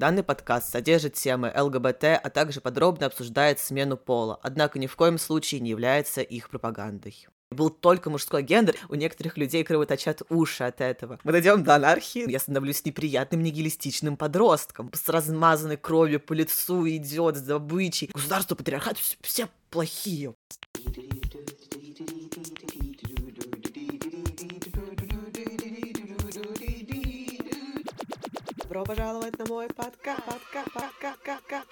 Данный подкаст содержит темы ЛГБТ, а также подробно обсуждает смену пола, однако ни в коем случае не является их пропагандой. Был только мужской гендер, у некоторых людей кровоточат уши от этого. Мы дойдем до анархии, я становлюсь неприятным нигилистичным подростком, с размазанной кровью по лицу идет с добычей. Государство, патриархат, все, все плохие. Добро пожаловать на мой подкаст, подкаст, подкаст, подкаст.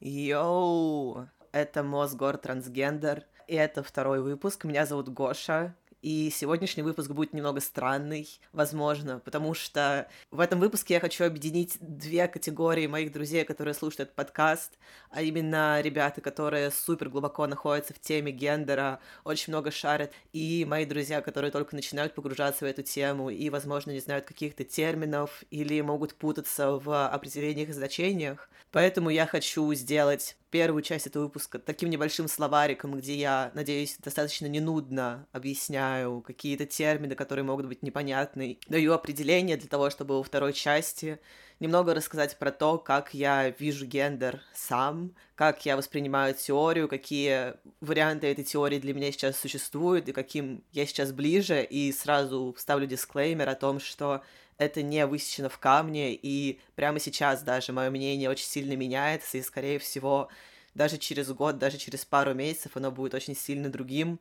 Йоу, это Мосгор Трансгендер, и это второй выпуск. Меня зовут Гоша, и сегодняшний выпуск будет немного странный, возможно, потому что в этом выпуске я хочу объединить две категории моих друзей, которые слушают этот подкаст, а именно ребята, которые супер глубоко находятся в теме гендера, очень много шарят, и мои друзья, которые только начинают погружаться в эту тему и, возможно, не знают каких-то терминов или могут путаться в определениях и значениях. Поэтому я хочу сделать первую часть этого выпуска таким небольшим словариком, где я, надеюсь, достаточно не нудно объясняю какие-то термины, которые могут быть непонятны, даю определение для того, чтобы во второй части немного рассказать про то, как я вижу гендер сам, как я воспринимаю теорию, какие варианты этой теории для меня сейчас существуют и каким я сейчас ближе, и сразу ставлю дисклеймер о том, что это не высечено в камне, и прямо сейчас даже мое мнение очень сильно меняется, и, скорее всего, даже через год, даже через пару месяцев оно будет очень сильно другим.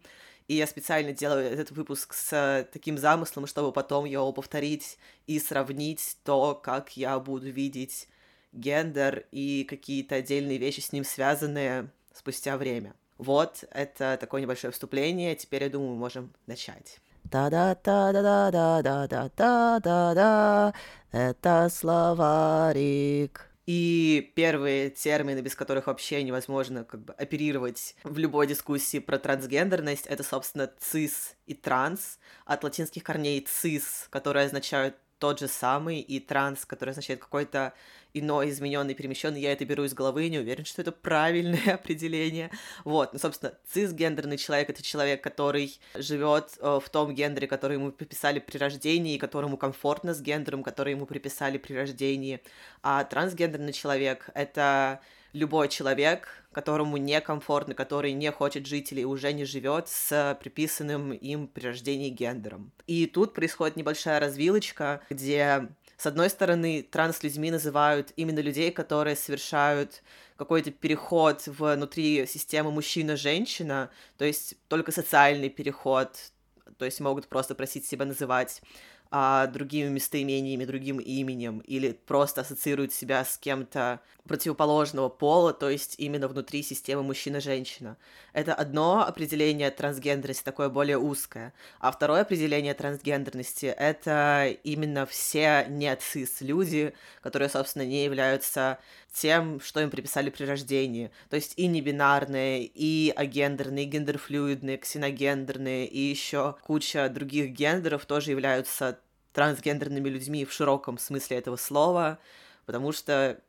И я специально делаю этот выпуск с таким замыслом, чтобы потом его повторить и сравнить то, как я буду видеть гендер и какие-то отдельные вещи с ним связанные спустя время. Вот, это такое небольшое вступление. Теперь, я думаю, мы можем начать Та-да-та-да-да-да-да-да-да-да. Это словарик. И первые термины, без которых вообще невозможно как бы оперировать в любой дискуссии про трансгендерность, это, собственно, цис и транс, от латинских корней цис, которые означают тот же самый, и транс, который означает какой-то иной, измененный, перемещенный. Я это беру из головы, не уверен, что это правильное определение. Вот, ну, собственно, цисгендерный человек — это человек, который живет э, в том гендере, который ему приписали при рождении, которому комфортно с гендером, который ему приписали при рождении. А трансгендерный человек — это любой человек, которому некомфортно, который не хочет жить или уже не живет с приписанным им при рождении гендером. И тут происходит небольшая развилочка, где с одной стороны, транслюдьми называют именно людей, которые совершают какой-то переход внутри системы мужчина-женщина, то есть только социальный переход, то есть могут просто просить себя называть а, другими местоимениями, другим именем, или просто ассоциируют себя с кем-то противоположного пола, то есть именно внутри системы мужчина-женщина. Это одно определение трансгендерности, такое более узкое. А второе определение трансгендерности — это именно все не люди, которые, собственно, не являются тем, что им приписали при рождении. То есть и небинарные, и агендерные, и гендерфлюидные, ксеногендерные, и еще куча других гендеров тоже являются трансгендерными людьми в широком смысле этого слова, потому что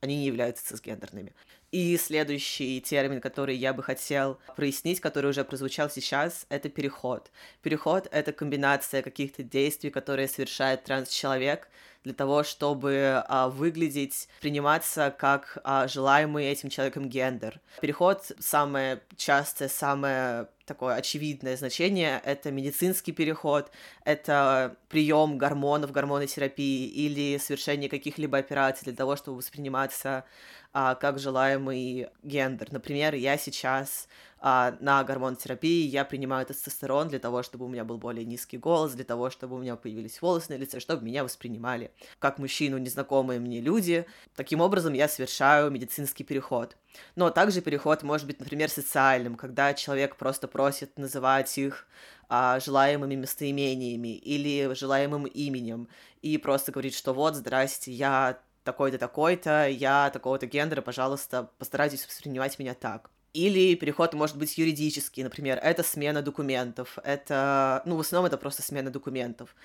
они не являются цисгендерными. И следующий термин, который я бы хотел прояснить, который уже прозвучал сейчас, это переход. Переход — это комбинация каких-то действий, которые совершает транс-человек для того, чтобы а, выглядеть, приниматься как а, желаемый этим человеком гендер. Переход самое частое, самое такое очевидное значение — это медицинский переход, это прием гормонов, гормонотерапии или совершение каких-либо операций для того, чтобы восприниматься а, как желаемый гендер. Например, я сейчас а, на гормонотерапии, я принимаю тестостерон для того, чтобы у меня был более низкий голос, для того, чтобы у меня появились волосы на лице, чтобы меня воспринимали как мужчину незнакомые мне люди. Таким образом, я совершаю медицинский переход. Но также переход может быть, например, социальным, когда человек просто просит называть их а, желаемыми местоимениями или желаемым именем и просто говорит, что вот, здрасте, я такой-то, такой-то, я такого-то гендера, пожалуйста, постарайтесь воспринимать меня так. Или переход может быть юридический, например, это смена документов, это, ну, в основном это просто смена документов.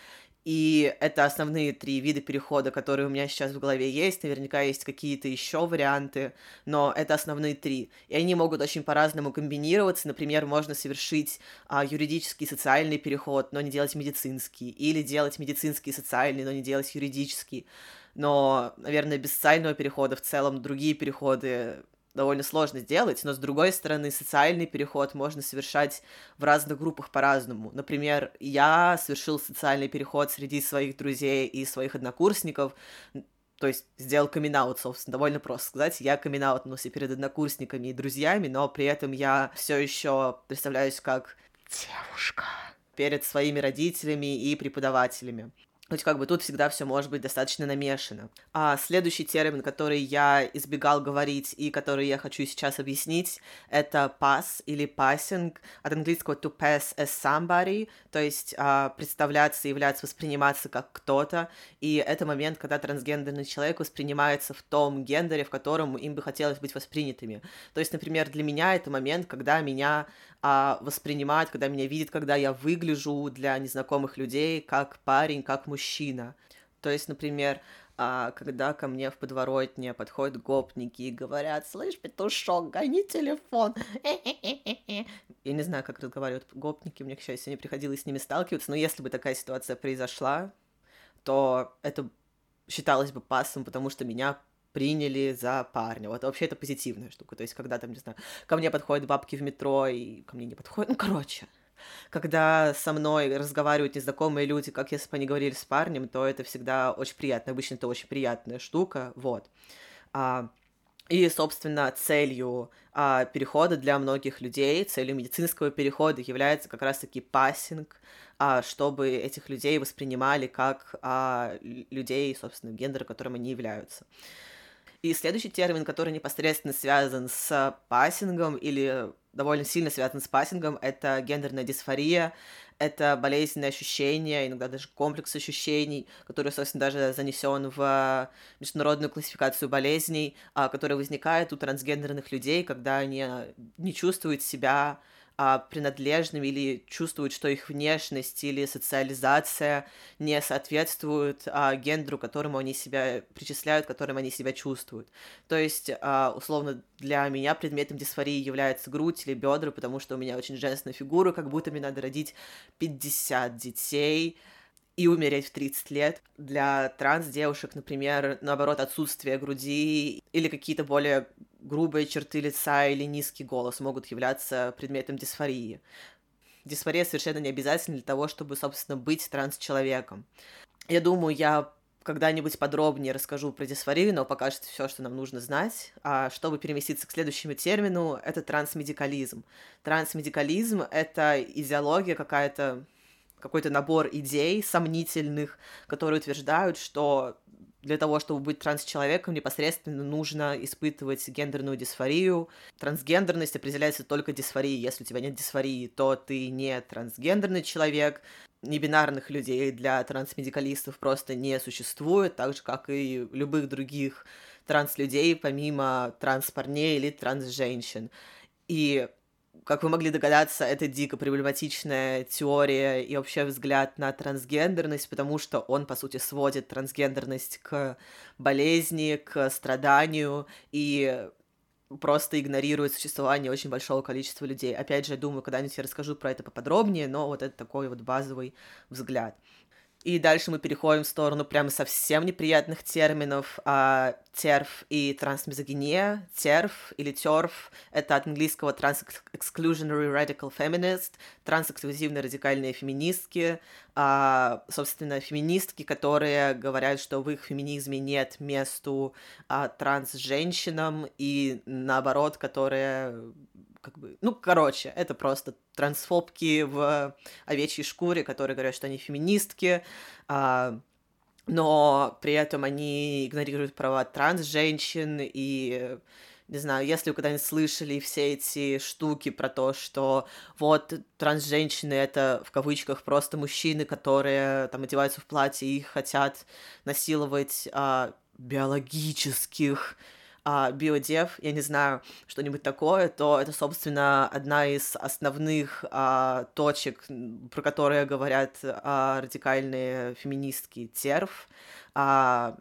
И это основные три вида перехода, которые у меня сейчас в голове есть. Наверняка есть какие-то еще варианты, но это основные три. И они могут очень по-разному комбинироваться. Например, можно совершить а, юридический социальный переход, но не делать медицинский. Или делать медицинский социальный, но не делать юридический. Но, наверное, без социального перехода в целом другие переходы довольно сложно сделать, но с другой стороны, социальный переход можно совершать в разных группах по-разному. Например, я совершил социальный переход среди своих друзей и своих однокурсников, то есть сделал камин собственно, довольно просто сказать. Я камин перед однокурсниками и друзьями, но при этом я все еще представляюсь как девушка перед своими родителями и преподавателями. То есть как бы тут всегда все может быть достаточно намешано. А следующий термин, который я избегал говорить и который я хочу сейчас объяснить, это pass или passing, от английского to pass as somebody, то есть а, представляться, являться, восприниматься как кто-то, и это момент, когда трансгендерный человек воспринимается в том гендере, в котором им бы хотелось быть воспринятыми. То есть, например, для меня это момент, когда меня а, воспринимать, когда меня видят, когда я выгляжу для незнакомых людей как парень, как мужчина. То есть, например, а, когда ко мне в подворотне подходят гопники и говорят, слышь, петушок, гони телефон. Я не знаю, как разговаривают гопники, мне, к счастью, не приходилось с ними сталкиваться, но если бы такая ситуация произошла, то это считалось бы пасом, потому что меня приняли за парня. Вот вообще это позитивная штука. То есть, когда там, не знаю, ко мне подходят бабки в метро, и ко мне не подходят. Ну, короче, когда со мной разговаривают незнакомые люди, как если бы они говорили с парнем, то это всегда очень приятно. Обычно это очень приятная штука. Вот. А, и, собственно, целью а, перехода для многих людей, целью медицинского перехода является как раз-таки пассинг, а, чтобы этих людей воспринимали как а, людей, собственно, гендера, которым они являются. И следующий термин, который непосредственно связан с пассингом или довольно сильно связан с пассингом, это гендерная дисфория, это болезненное ощущение, иногда даже комплекс ощущений, который, собственно, даже занесен в международную классификацию болезней, а, который возникает у трансгендерных людей, когда они не чувствуют себя а, принадлежными или чувствуют, что их внешность или социализация не соответствуют а, гендеру, которому они себя причисляют, которым они себя чувствуют. То есть, а, условно, для меня предметом дисфории является грудь или бедра, потому что у меня очень женственная фигура, как будто мне надо родить 50 детей, и умереть в 30 лет. Для транс-девушек, например, наоборот, отсутствие груди или какие-то более грубые черты лица или низкий голос могут являться предметом дисфории. Дисфория совершенно не обязательна для того, чтобы, собственно, быть транс-человеком. Я думаю, я когда-нибудь подробнее расскажу про дисфорию, но пока что все, что нам нужно знать. А чтобы переместиться к следующему термину, это трансмедикализм. Трансмедикализм — это идеология какая-то, какой-то набор идей сомнительных, которые утверждают, что для того, чтобы быть транс-человеком, непосредственно нужно испытывать гендерную дисфорию. Трансгендерность определяется только дисфорией. Если у тебя нет дисфории, то ты не трансгендерный человек. Небинарных людей для трансмедикалистов просто не существует, так же, как и любых других транс-людей, помимо транс-парней или транс-женщин. И как вы могли догадаться, это дико проблематичная теория и вообще взгляд на трансгендерность, потому что он, по сути, сводит трансгендерность к болезни, к страданию и просто игнорирует существование очень большого количества людей. Опять же, я думаю, когда-нибудь я расскажу про это поподробнее, но вот это такой вот базовый взгляд. И дальше мы переходим в сторону прямо совсем неприятных терминов. А, терф и трансмизогиния. Терф или терф — это от английского Trans-Exclusionary Radical Feminist, трансэксклюзивные радикальные феминистки. А, собственно, феминистки, которые говорят, что в их феминизме нет месту а, транс-женщинам, и наоборот, которые как бы, ну, короче, это просто трансфобки в овечьей шкуре, которые говорят, что они феминистки, а, но при этом они игнорируют права транс-женщин и не знаю, если вы когда-нибудь слышали все эти штуки про то, что вот транс-женщины это в кавычках просто мужчины, которые там одеваются в платье и хотят насиловать а, биологических а, биодев, я не знаю, что-нибудь такое, то это, собственно, одна из основных а, точек, про которые говорят а, радикальные феминистки терф, а,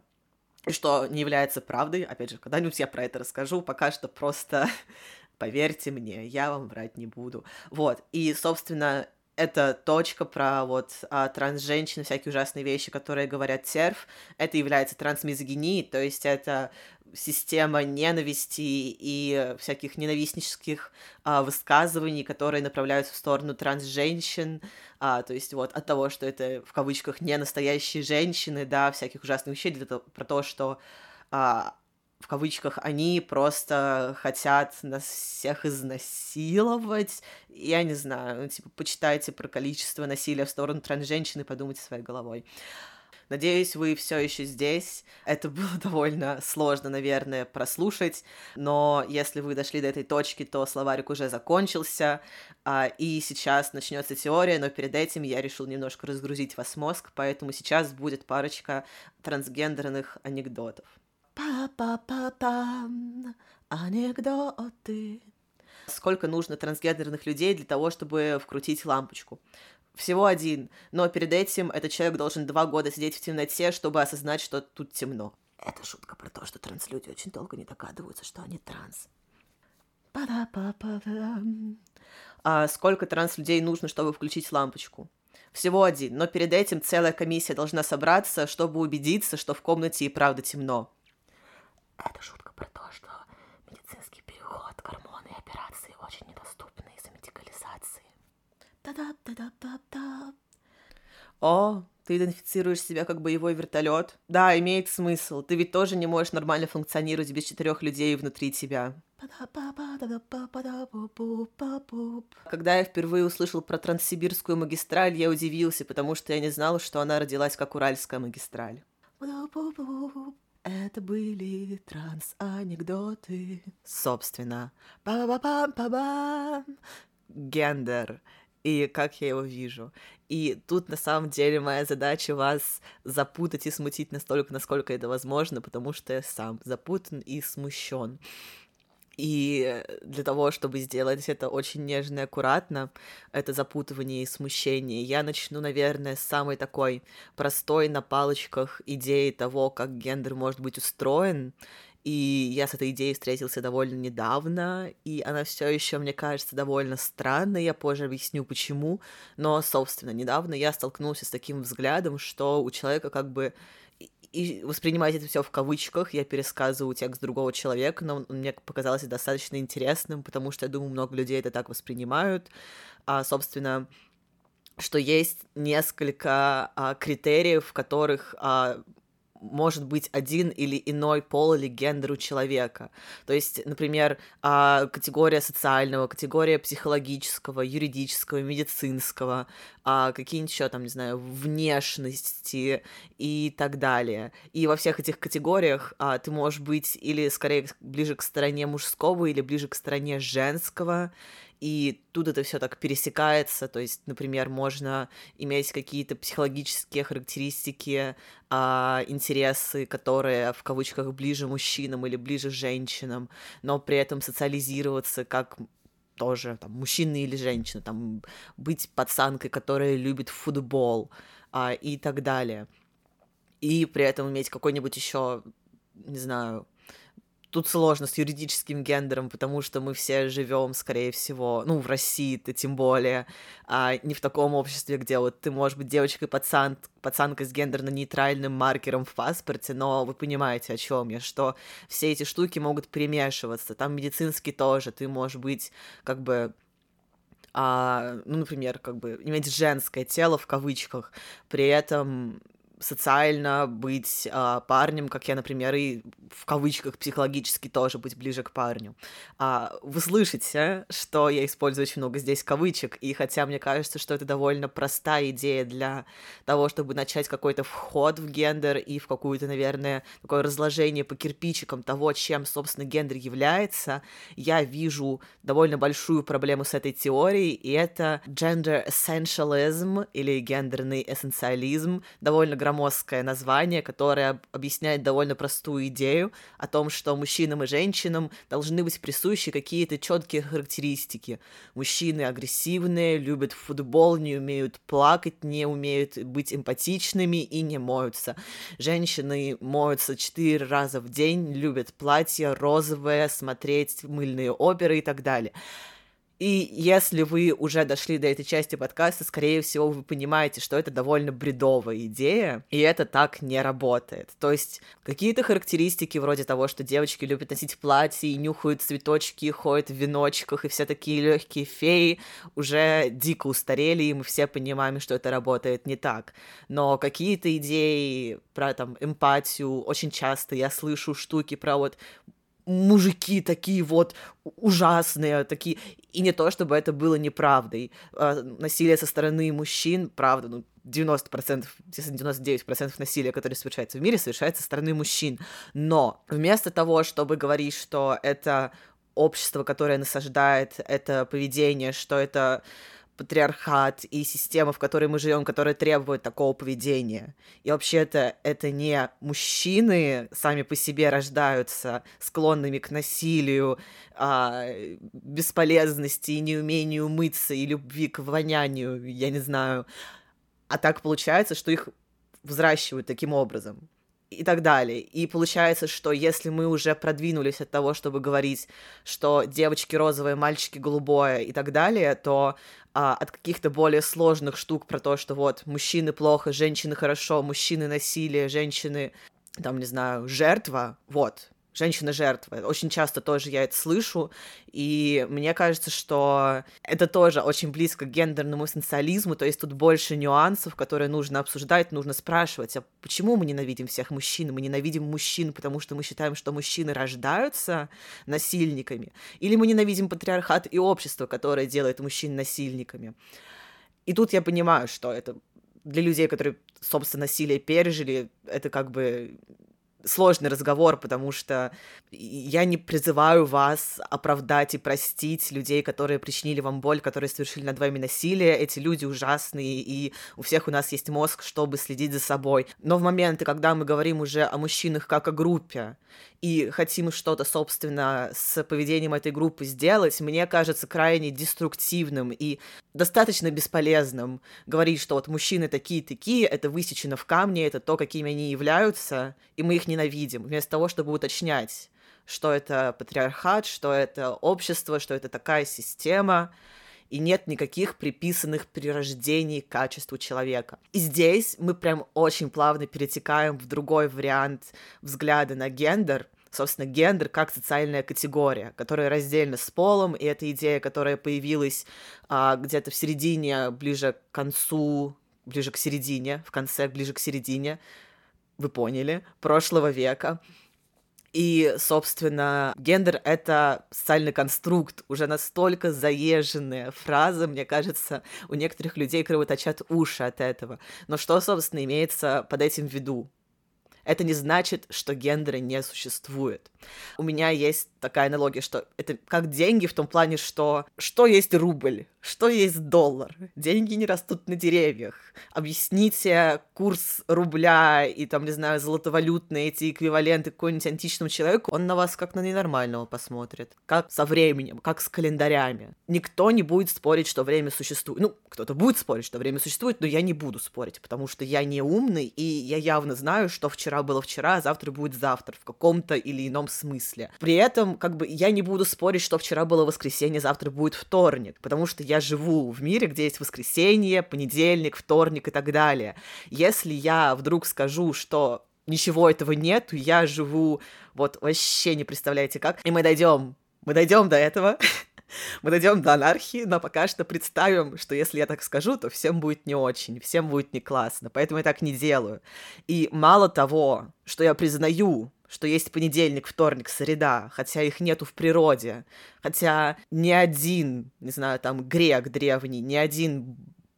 что не является правдой. Опять же, когда-нибудь я про это расскажу, пока что просто поверьте мне, я вам врать не буду. Вот, и, собственно, это точка про вот а, транс-женщин, всякие ужасные вещи, которые говорят серф, это является трансмизогинией, то есть это система ненависти и всяких ненавистнических а, высказываний, которые направляются в сторону транс-женщин, а, то есть вот от того, что это в кавычках не настоящие женщины, да, всяких ужасных вещей, для того, про то, что а, в кавычках, они просто хотят нас всех изнасиловать. Я не знаю, ну, типа, почитайте про количество насилия в сторону трансженщин и подумайте своей головой. Надеюсь, вы все еще здесь. Это было довольно сложно, наверное, прослушать, но если вы дошли до этой точки, то словарик уже закончился, а, и сейчас начнется теория, но перед этим я решил немножко разгрузить вас мозг, поэтому сейчас будет парочка трансгендерных анекдотов. Па-па-па-пам, анекдоты. Сколько нужно трансгендерных людей для того, чтобы вкрутить лампочку? Всего один, но перед этим этот человек должен два года сидеть в темноте, чтобы осознать, что тут темно. Это шутка про то, что транслюди очень долго не догадываются, что они транс. А сколько транс-людей нужно, чтобы включить лампочку? Всего один, но перед этим целая комиссия должна собраться, чтобы убедиться, что в комнате и правда темно. Это шутка про то, что медицинский переход, гормоны и операции очень недоступны из-за медикализации. Та-да-да-да-да-да. О, ты идентифицируешь себя как боевой вертолет. Да, имеет смысл. Ты ведь тоже не можешь нормально функционировать без четырех людей внутри тебя. Когда я впервые услышал про Транссибирскую магистраль, я удивился, потому что я не знал, что она родилась как Уральская магистраль. Это были транс-анекдоты. Собственно. па ба па па ба Гендер. И как я его вижу. И тут на самом деле моя задача вас запутать и смутить настолько, насколько это возможно, потому что я сам запутан и смущен. И для того, чтобы сделать это очень нежно и аккуратно, это запутывание и смущение, я начну, наверное, с самой такой простой на палочках идеи того, как гендер может быть устроен. И я с этой идеей встретился довольно недавно, и она все еще, мне кажется, довольно странной. Я позже объясню, почему. Но, собственно, недавно я столкнулся с таким взглядом, что у человека как бы и воспринимать это все в кавычках, я пересказываю текст другого человека, но он мне показалось достаточно интересным, потому что я думаю, много людей это так воспринимают. А, собственно, что есть несколько а, критериев, в которых а, может быть один или иной пол или гендер у человека. То есть, например, а, категория социального, категория психологического, юридического, медицинского, а, какие-нибудь еще там, не знаю, внешности и так далее. И во всех этих категориях а, ты можешь быть или скорее ближе к стороне мужского, или ближе к стороне женского, и тут это все так пересекается, то есть, например, можно иметь какие-то психологические характеристики, а, интересы, которые в кавычках ближе мужчинам или ближе женщинам, но при этом социализироваться как тоже там мужчина или женщина, там быть пацанкой, которая любит футбол а, и так далее, и при этом иметь какой-нибудь еще не знаю, Тут сложно с юридическим гендером, потому что мы все живем, скорее всего, ну, в России-то тем более, а не в таком обществе, где вот ты можешь быть девочкой пацан, пацанкой с гендерно-нейтральным маркером в паспорте, но вы понимаете, о чем я, что все эти штуки могут перемешиваться. Там медицинский тоже, ты можешь быть как бы а, ну, например, как бы иметь женское тело в кавычках, при этом социально быть а, парнем, как я, например, и в кавычках психологически тоже быть ближе к парню. А, вы слышите, что я использую очень много здесь кавычек, и хотя мне кажется, что это довольно простая идея для того, чтобы начать какой-то вход в гендер и в какую-то, наверное, такое разложение по кирпичикам того, чем, собственно, гендер является, я вижу довольно большую проблему с этой теорией, и это gender essentialism или гендерный эссенциализм, довольно громоздкое название, которое объясняет довольно простую идею, о том, что мужчинам и женщинам должны быть присущи какие-то четкие характеристики. Мужчины агрессивные, любят футбол, не умеют плакать, не умеют быть эмпатичными и не моются. Женщины моются четыре раза в день, любят платья розовые, смотреть мыльные оперы и так далее. И если вы уже дошли до этой части подкаста, скорее всего, вы понимаете, что это довольно бредовая идея, и это так не работает. То есть какие-то характеристики вроде того, что девочки любят носить платья и нюхают цветочки, ходят в веночках, и все такие легкие феи, уже дико устарели, и мы все понимаем, что это работает не так. Но какие-то идеи про там эмпатию, очень часто я слышу штуки про вот мужики такие вот ужасные, такие... И не то, чтобы это было неправдой. А, насилие со стороны мужчин, правда, ну, 90%, если 99% насилия, которое совершается в мире, совершается со стороны мужчин. Но вместо того, чтобы говорить, что это общество, которое насаждает это поведение, что это патриархат и система, в которой мы живем, которая требует такого поведения. И вообще-то это не мужчины сами по себе рождаются склонными к насилию, а, бесполезности и неумению мыться и любви к вонянию, я не знаю. А так получается, что их взращивают таким образом и так далее. И получается, что если мы уже продвинулись от того, чтобы говорить, что девочки розовые, мальчики голубое и так далее, то а, от каких-то более сложных штук про то, что вот мужчины плохо, женщины хорошо, мужчины насилие, женщины, там, не знаю, жертва, вот, женщина-жертва. Очень часто тоже я это слышу, и мне кажется, что это тоже очень близко к гендерному эссенциализму, то есть тут больше нюансов, которые нужно обсуждать, нужно спрашивать, а почему мы ненавидим всех мужчин? Мы ненавидим мужчин, потому что мы считаем, что мужчины рождаются насильниками, или мы ненавидим патриархат и общество, которое делает мужчин насильниками. И тут я понимаю, что это для людей, которые, собственно, насилие пережили, это как бы сложный разговор, потому что я не призываю вас оправдать и простить людей, которые причинили вам боль, которые совершили над вами насилие. Эти люди ужасные, и у всех у нас есть мозг, чтобы следить за собой. Но в моменты, когда мы говорим уже о мужчинах как о группе, и хотим что-то, собственно, с поведением этой группы сделать, мне кажется крайне деструктивным и достаточно бесполезным говорить, что вот мужчины такие-такие, это высечено в камне, это то, какими они являются, и мы их ненавидим, вместо того, чтобы уточнять, что это патриархат, что это общество, что это такая система, и нет никаких приписанных прирождений к качеству человека. И здесь мы прям очень плавно перетекаем в другой вариант взгляда на гендер, собственно, гендер как социальная категория, которая раздельна с полом, и это идея, которая появилась а, где-то в середине, ближе к концу, ближе к середине, в конце, ближе к середине, вы поняли, прошлого века. И, собственно, гендер — это социальный конструкт, уже настолько заезженная фраза, мне кажется, у некоторых людей кровоточат уши от этого. Но что, собственно, имеется под этим в виду? Это не значит, что гендера не существует. У меня есть такая аналогия, что это как деньги в том плане, что что есть рубль, что есть доллар. Деньги не растут на деревьях. Объясните курс рубля и там, не знаю, золотовалютные эти эквиваленты какому-нибудь античному человеку, он на вас как на ненормального посмотрит. Как со временем, как с календарями. Никто не будет спорить, что время существует. Ну, кто-то будет спорить, что время существует, но я не буду спорить, потому что я не умный, и я явно знаю, что вчера было вчера, а завтра будет завтра в каком-то или ином смысле. При этом, как бы, я не буду спорить, что вчера было воскресенье, завтра будет вторник, потому что я живу в мире, где есть воскресенье, понедельник, вторник и так далее. Если я вдруг скажу, что ничего этого нет, я живу вот вообще не представляете как, и мы дойдем, мы дойдем до этого, мы дойдем до анархии, но пока что представим, что если я так скажу, то всем будет не очень, всем будет не классно, поэтому я так не делаю. И мало того, что я признаю, что есть понедельник, вторник, среда, хотя их нету в природе, хотя ни один, не знаю, там, грек древний, ни один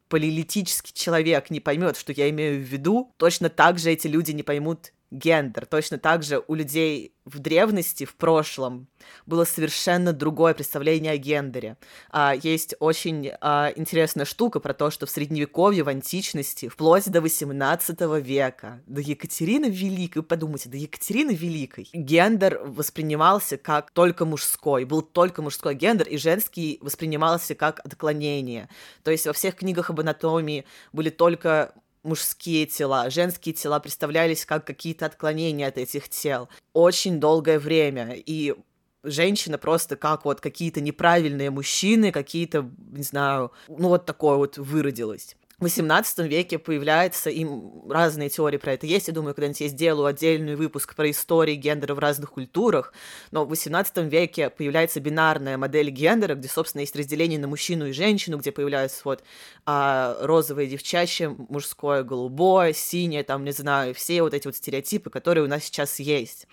палеолитический человек не поймет, что я имею в виду, точно так же эти люди не поймут гендер. Точно так же у людей в древности, в прошлом, было совершенно другое представление о гендере. А, есть очень а, интересная штука про то, что в Средневековье, в античности, вплоть до 18 века, до Екатерины Великой, подумайте, до Екатерины Великой, гендер воспринимался как только мужской, был только мужской гендер, и женский воспринимался как отклонение. То есть во всех книгах об анатомии были только мужские тела, женские тела представлялись как какие-то отклонения от этих тел очень долгое время, и женщина просто как вот какие-то неправильные мужчины, какие-то, не знаю, ну вот такое вот выродилось. В XVIII веке появляются им разные теории про это есть. Я думаю, когда-нибудь я сделаю отдельный выпуск про истории гендера в разных культурах. Но в XVIII веке появляется бинарная модель гендера, где, собственно, есть разделение на мужчину и женщину, где появляются вот а, розовое девчачье, мужское голубое, синее, там, не знаю, все вот эти вот стереотипы, которые у нас сейчас есть.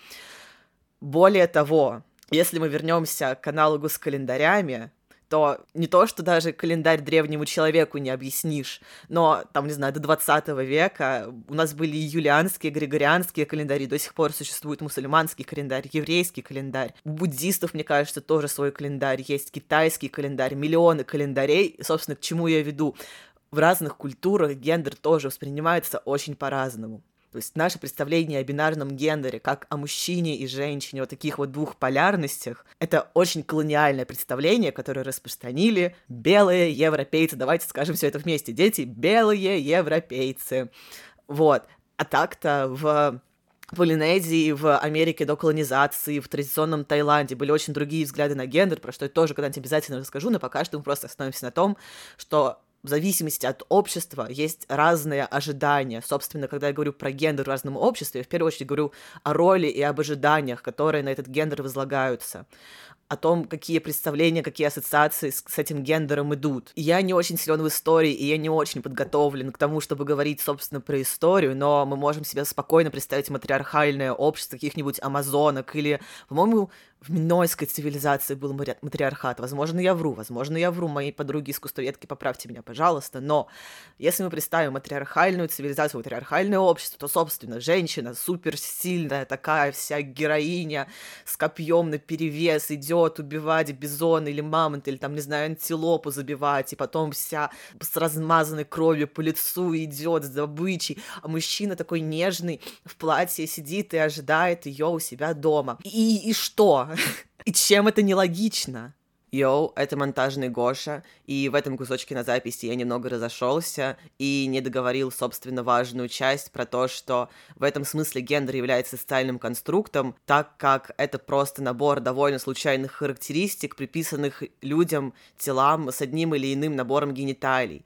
Более того, если мы вернемся к аналогу с календарями, то не то, что даже календарь древнему человеку не объяснишь, но, там, не знаю, до 20 века у нас были юлианские, григорианские календари, до сих пор существует мусульманский календарь, еврейский календарь. У буддистов, мне кажется, тоже свой календарь есть, китайский календарь, миллионы календарей. И, собственно, к чему я веду? В разных культурах гендер тоже воспринимается очень по-разному. То есть наше представление о бинарном гендере, как о мужчине и женщине, вот таких вот двух полярностях, это очень колониальное представление, которое распространили белые европейцы. Давайте скажем все это вместе. Дети, белые европейцы. Вот. А так-то в Полинезии, в Америке до колонизации, в традиционном Таиланде были очень другие взгляды на гендер, про что я тоже когда-нибудь обязательно расскажу, но пока что мы просто остановимся на том, что в зависимости от общества есть разные ожидания. Собственно, когда я говорю про гендер в разном обществе, я в первую очередь говорю о роли и об ожиданиях, которые на этот гендер возлагаются о том, какие представления, какие ассоциации с, с этим гендером идут. Я не очень силен в истории, и я не очень подготовлен к тому, чтобы говорить, собственно, про историю, но мы можем себе спокойно представить матриархальное общество каких-нибудь амазонок или, по-моему, в минойской цивилизации был матриархат. Возможно, я вру, возможно, я вру, мои подруги искусствоведки, поправьте меня, пожалуйста, но если мы представим матриархальную цивилизацию, матриархальное общество, то, собственно, женщина суперсильная, такая вся героиня с копьем на перевес идет убивать бизона или мамонт, или там, не знаю, антилопу забивать, и потом вся с размазанной кровью по лицу идет с добычей, а мужчина такой нежный в платье сидит и ожидает ее у себя дома. И, и что? И чем это нелогично? Йоу, это монтажный Гоша, и в этом кусочке на записи я немного разошелся и не договорил, собственно, важную часть про то, что в этом смысле гендер является социальным конструктом, так как это просто набор довольно случайных характеристик, приписанных людям, телам с одним или иным набором гениталий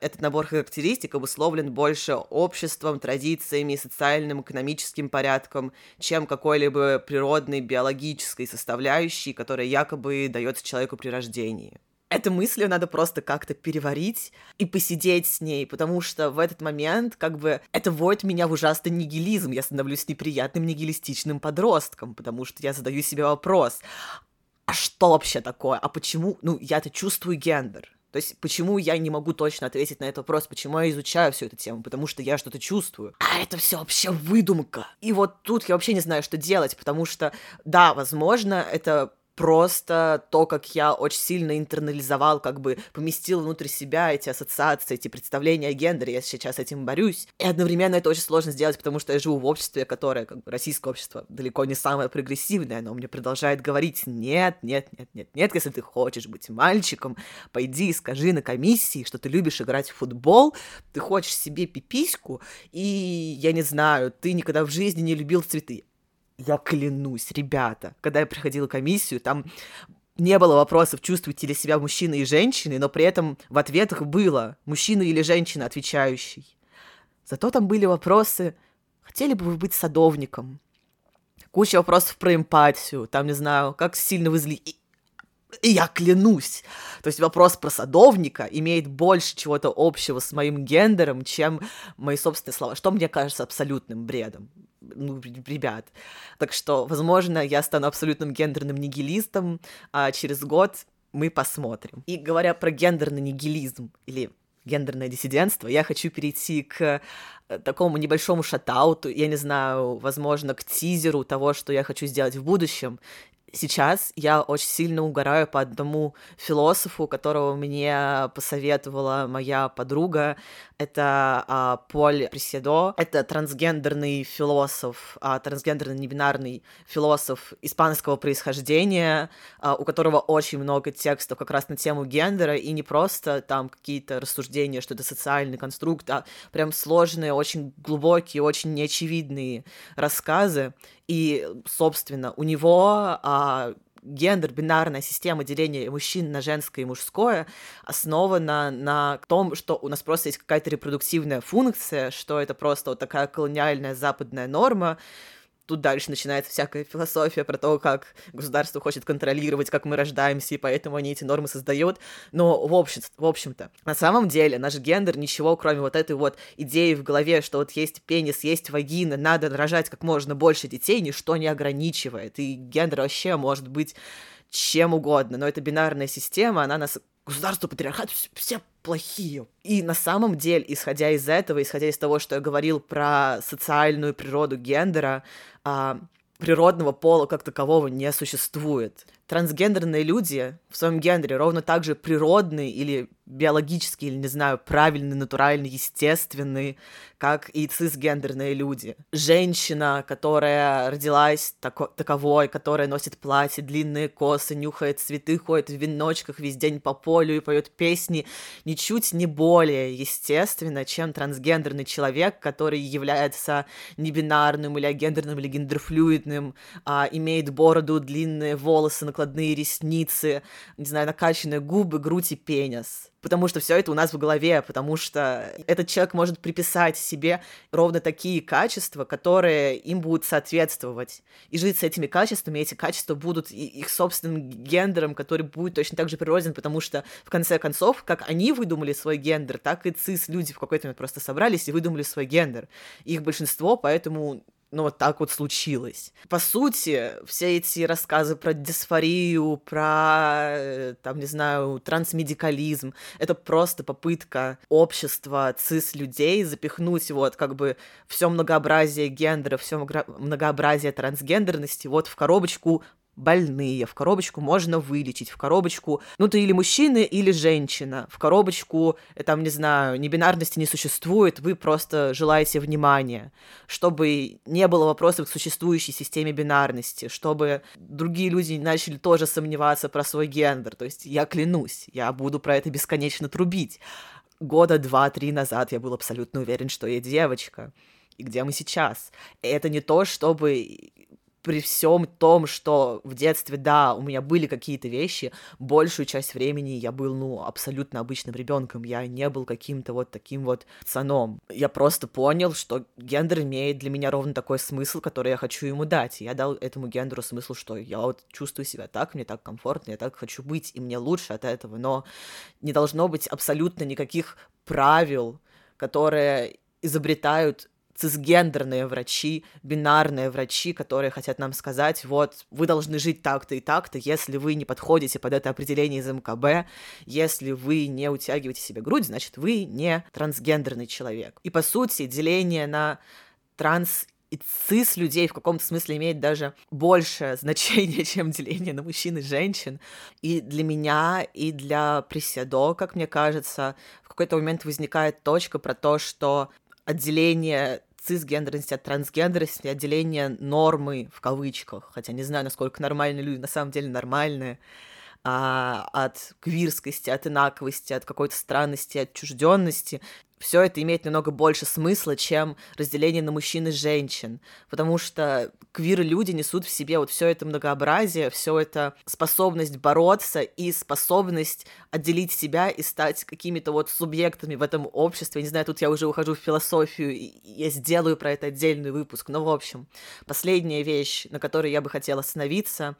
этот набор характеристик обусловлен больше обществом, традициями, социальным, экономическим порядком, чем какой-либо природной биологической составляющей, которая якобы дается человеку при рождении. Эту мысль надо просто как-то переварить и посидеть с ней, потому что в этот момент как бы это вводит меня в ужасный нигилизм. Я становлюсь неприятным нигилистичным подростком, потому что я задаю себе вопрос, а что вообще такое? А почему? Ну, я-то чувствую гендер. То есть, почему я не могу точно ответить на этот вопрос, почему я изучаю всю эту тему, потому что я что-то чувствую. А это все вообще выдумка. И вот тут я вообще не знаю, что делать, потому что, да, возможно, это просто то, как я очень сильно интернализовал, как бы поместил внутрь себя эти ассоциации, эти представления о гендере, я сейчас этим борюсь. И одновременно это очень сложно сделать, потому что я живу в обществе, которое, как бы, российское общество, далеко не самое прогрессивное, но мне продолжает говорить, нет, нет, нет, нет, нет, если ты хочешь быть мальчиком, пойди и скажи на комиссии, что ты любишь играть в футбол, ты хочешь себе пипиську, и, я не знаю, ты никогда в жизни не любил цветы. Я клянусь, ребята, когда я приходила комиссию, там не было вопросов, чувствуете ли себя мужчина и женщины, но при этом в ответах было мужчина или женщина отвечающий. Зато там были вопросы, хотели бы вы быть садовником? Куча вопросов про эмпатию, там, не знаю, как сильно вы зли... И я клянусь. То есть вопрос про садовника имеет больше чего-то общего с моим гендером, чем мои собственные слова, что мне кажется абсолютным бредом. Ну, ребят. Так что, возможно, я стану абсолютным гендерным нигилистом, а через год мы посмотрим. И говоря про гендерный нигилизм или гендерное диссидентство, я хочу перейти к э, такому небольшому шатауту, я не знаю, возможно, к тизеру того, что я хочу сделать в будущем сейчас я очень сильно угораю по одному философу, которого мне посоветовала моя подруга. Это а, Поль Преседо. Это трансгендерный философ, а, трансгендерный небинарный философ испанского происхождения, а, у которого очень много текстов как раз на тему гендера, и не просто там какие-то рассуждения, что это социальный конструкт, а прям сложные, очень глубокие, очень неочевидные рассказы. И, собственно, у него а, гендер, бинарная система деления мужчин на женское и мужское основана на том, что у нас просто есть какая-то репродуктивная функция, что это просто вот такая колониальная западная норма, тут дальше начинается всякая философия про то, как государство хочет контролировать, как мы рождаемся, и поэтому они эти нормы создают. Но в, общем, в общем-то, на самом деле наш гендер ничего, кроме вот этой вот идеи в голове, что вот есть пенис, есть вагина, надо рожать как можно больше детей, ничто не ограничивает. И гендер вообще может быть чем угодно, но это бинарная система, она нас государство, патриархат, все плохие. И на самом деле, исходя из этого, исходя из того, что я говорил про социальную природу гендера, а, природного пола как такового не существует. Трансгендерные люди в своем гендере ровно так же природные или биологические, или, не знаю, правильные, натуральные, естественные, как и цисгендерные люди. Женщина, которая родилась тако- таковой, которая носит платье, длинные косы, нюхает цветы, ходит в веночках весь день по полю и поет песни, ничуть не более естественно, чем трансгендерный человек, который является небинарным или агендерным или гендерфлюидным, а, имеет бороду, длинные волосы, накладные ресницы, не знаю, накачанные губы, грудь и пенис потому что все это у нас в голове, потому что этот человек может приписать себе ровно такие качества, которые им будут соответствовать, и жить с этими качествами, эти качества будут их собственным гендером, который будет точно так же природен, потому что, в конце концов, как они выдумали свой гендер, так и цис-люди в какой-то момент просто собрались и выдумали свой гендер. Их большинство, поэтому ну, вот так вот случилось. По сути, все эти рассказы про дисфорию, про, э, там, не знаю, трансмедикализм, это просто попытка общества цис-людей запихнуть вот как бы все многообразие гендера, все многообразие трансгендерности вот в коробочку больные, в коробочку можно вылечить, в коробочку, ну ты или мужчина, или женщина, в коробочку, э, там, не знаю, небинарности не существует, вы просто желаете внимания, чтобы не было вопросов к существующей системе бинарности, чтобы другие люди начали тоже сомневаться про свой гендер, то есть я клянусь, я буду про это бесконечно трубить. Года два-три назад я был абсолютно уверен, что я девочка. И где мы сейчас? Это не то, чтобы при всем том, что в детстве, да, у меня были какие-то вещи, большую часть времени я был, ну, абсолютно обычным ребенком, я не был каким-то вот таким вот пацаном. Я просто понял, что гендер имеет для меня ровно такой смысл, который я хочу ему дать. Я дал этому гендеру смысл, что я вот чувствую себя так, мне так комфортно, я так хочу быть, и мне лучше от этого, но не должно быть абсолютно никаких правил, которые изобретают цисгендерные врачи, бинарные врачи, которые хотят нам сказать, вот, вы должны жить так-то и так-то, если вы не подходите под это определение из МКБ, если вы не утягиваете себе грудь, значит, вы не трансгендерный человек. И, по сути, деление на транс и цис людей в каком-то смысле имеет даже большее значение, чем деление на мужчин и женщин. И для меня, и для Приседо, как мне кажется, в какой-то момент возникает точка про то, что отделение цисгендерности от трансгендерности, отделение нормы в кавычках, хотя не знаю, насколько нормальные люди на самом деле нормальные, а, от квирскости, от инаковости, от какой-то странности, отчужденности, все это имеет намного больше смысла, чем разделение на мужчин и женщин, потому что квир-люди несут в себе вот все это многообразие, все это способность бороться и способность отделить себя и стать какими-то вот субъектами в этом обществе. Я не знаю, тут я уже ухожу в философию, и я сделаю про это отдельный выпуск. Но, в общем, последняя вещь, на которой я бы хотела остановиться,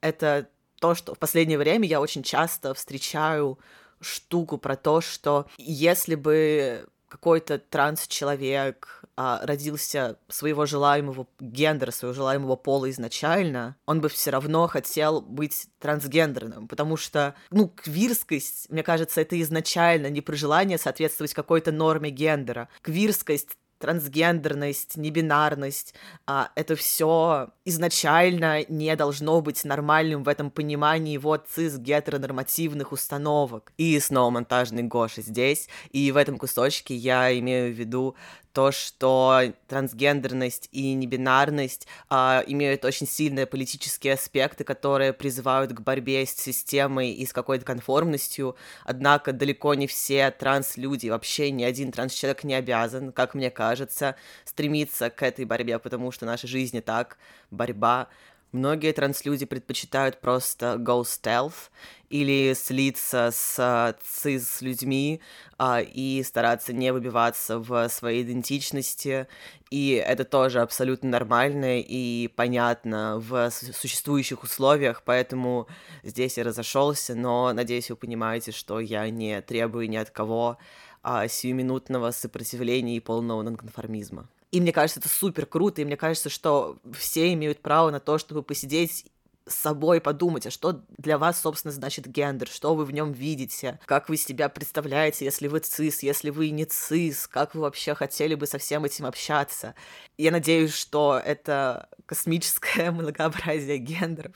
это то, что в последнее время я очень часто встречаю штуку про то, что если бы какой-то транс-человек а, родился своего желаемого гендера, своего желаемого пола изначально, он бы все равно хотел быть трансгендерным, потому что, ну, квирскость, мне кажется, это изначально не про желание соответствовать какой-то норме гендера. Квирскость трансгендерность, небинарность, а, это все изначально не должно быть нормальным в этом понимании вот цис-гетеронормативных установок. И снова монтажный Гоша здесь, и в этом кусочке я имею в виду то, что трансгендерность и небинарность а, имеют очень сильные политические аспекты, которые призывают к борьбе с системой и с какой-то конформностью, однако далеко не все транс-люди, вообще ни один транс-человек не обязан, как мне кажется, стремиться к этой борьбе, потому что наша жизнь и так борьба, Многие транслюди предпочитают просто go stealth или слиться с цис-людьми а, и стараться не выбиваться в своей идентичности. И это тоже абсолютно нормально и понятно в существующих условиях, поэтому здесь я разошелся, но надеюсь, вы понимаете, что я не требую ни от кого а, сиюминутного сопротивления и полного нонконформизма. И мне кажется, это супер круто, и мне кажется, что все имеют право на то, чтобы посидеть с собой подумать, а что для вас, собственно, значит гендер, что вы в нем видите, как вы себя представляете, если вы цис, если вы не цис, как вы вообще хотели бы со всем этим общаться. Я надеюсь, что это космическое многообразие гендеров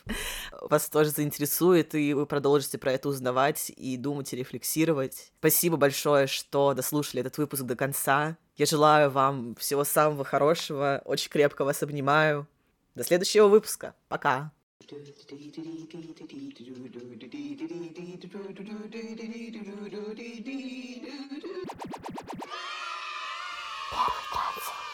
вас тоже заинтересует, и вы продолжите про это узнавать и думать, и рефлексировать. Спасибо большое, что дослушали этот выпуск до конца. Я желаю вам всего самого хорошего, очень крепко вас обнимаю. До следующего выпуска. Пока. Yeah, that's.